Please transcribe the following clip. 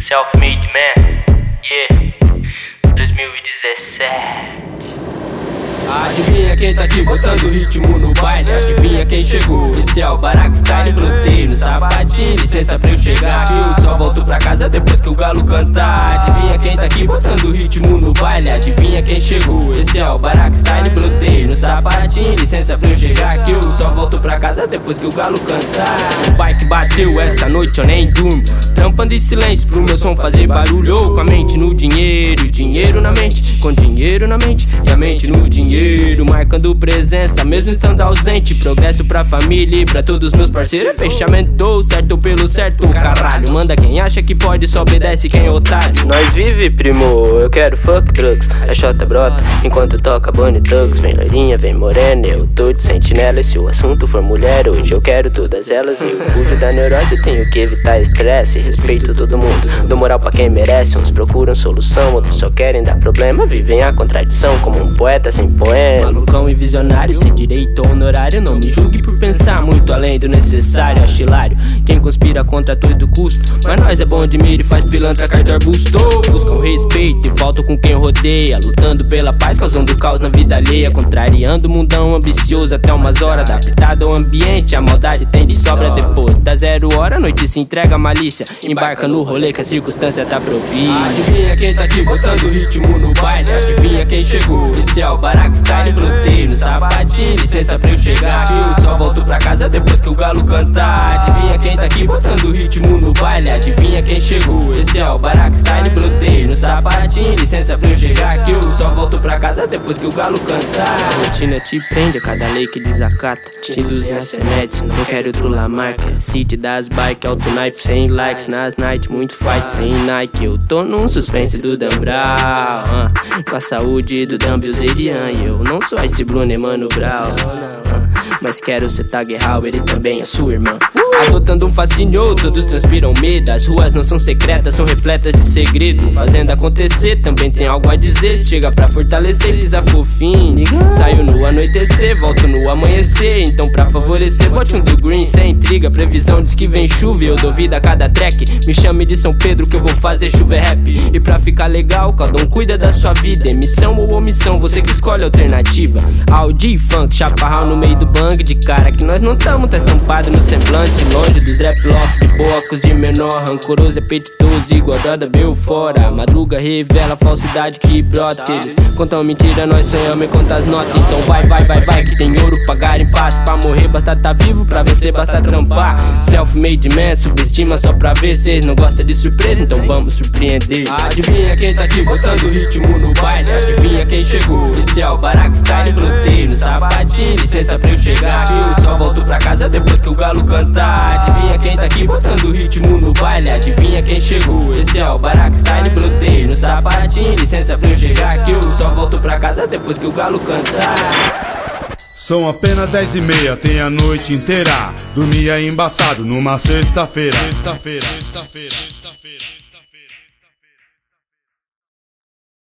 Self-made man, yeah, 2017. Adivinha quem tá aqui botando ritmo no baile? Adivinha quem chegou? Esse é o Barack Style, brotei no sapatinho, licença pra eu chegar. Eu só volto pra casa depois que o galo cantar. Adivinha quem tá aqui botando ritmo no baile? Adivinha quem chegou? Esse é o Barack Style, brotei no sapatinho, licença pra eu chegar. Que eu só volto pra casa depois que o galo cantar. O bike bateu essa noite, eu nem durmo. Trampando em silêncio pro meu som fazer barulho. Com a mente no dinheiro, dinheiro na mente. Com dinheiro na mente e a mente no dinheiro marcando presença, mesmo estando ausente. Progresso pra família e pra todos meus parceiros. É fechamento, certo pelo certo, caralho. Manda quem acha que pode, só obedece quem é otário. Nós vive, primo, eu quero fuck drugs. A chota brota, enquanto toca Bonnie Tugs. Vem loirinha, vem morena, eu tô de sentinela. Se o assunto for mulher, hoje eu quero todas elas. E o fujo da neurose, tenho que evitar estresse. Respeito todo mundo, dou moral pra quem merece. Uns procuram solução, outros só querem dar problema. Vivem a contradição como um poeta sem poema. Malucão e visionário, sem direito honorário. Não me julgue por pensar muito além do necessário. Acho hilário quem conspira contra todo custo. Mas nós é bom de mira e faz pilantra cair do arbusto. Buscam respeito e faltam com quem rodeia. Lutando pela paz, causando caos na vida alheia. Contrariando o mundão ambicioso até umas horas. Adaptado ao ambiente, a maldade tem de sobra depois. Da zero hora, a noite se entrega a malícia. Embarca no rolê que a circunstância tá propícia. Adivinha quem tá aqui botando ritmo no baile? Adivinha quem chegou? Esse é o barato style, brotei no sapatinho, licença pra eu chegar. Eu só volto pra casa depois que o galo cantar. Adivinha quem tá aqui botando ritmo no baile? Adivinha quem chegou? Esse é o Barack Style, brotei no sapatinho, licença pra eu chegar. Que eu só volto pra casa depois que o galo cantar. A rotina te prende a cada lei que desacata. Te induzem a ser médico, não quero outro marca. City das bike, alto naipe, sem likes. Nas night, muito fight, sem Nike. Eu tô num suspense do Dan Brown. Uh, com a saúde do Dan Bilzerian eu não sou esse Bruno Mano Brown. Mas quero ser Tag Hauer e também a sua irmã. Adotando um fascínio, todos transpiram medo. As ruas não são secretas, são repletas de segredo. Fazendo acontecer, também tem algo a dizer. Chega pra fortalecer, lisa fofinho. Saio no anoitecer, volto no amanhecer. Então, pra favorecer, bote um do green sem intriga. Previsão diz que vem chuva e eu dou vida a cada track. Me chame de São Pedro que eu vou fazer chuva é rap. E pra ficar legal, cada um cuida da sua vida. Emissão ou omissão, você que escolhe a alternativa. Audi funk, chaparral no meio do bang. De cara que nós não tamo, tá estampado no semblante longe dos draplock De bocos de menor, rancoroso, apetitoso Igual Dada veio fora. Madruga revela a falsidade que brota. Eles contam mentira, nós sonhamos e conta as notas. Então vai, vai, vai, vai Que tem ouro pagar em paz Pra morrer basta tá vivo, pra vencer basta trampar. Self-made man, subestima só pra ver Cês não gostam de surpresa, então vamos surpreender. Adivinha quem tá aqui botando ritmo no baile? Adivinha quem chegou? Esse é o Barack Style, brotei no sapatinho Licença pra eu chegar Eu só volto pra casa depois que o galo cantar. Adivinha quem tá aqui botando ritmo no baile? Adivinha quem chegou, esse é o Barack Style Brotei no sapatinho, licença pra eu chegar Que eu só volto pra casa depois que o galo cantar. São apenas dez e meia, tem a noite inteira. Dormia embaçado numa sexta-feira. Sexta-feira, sexta-feira, sexta-feira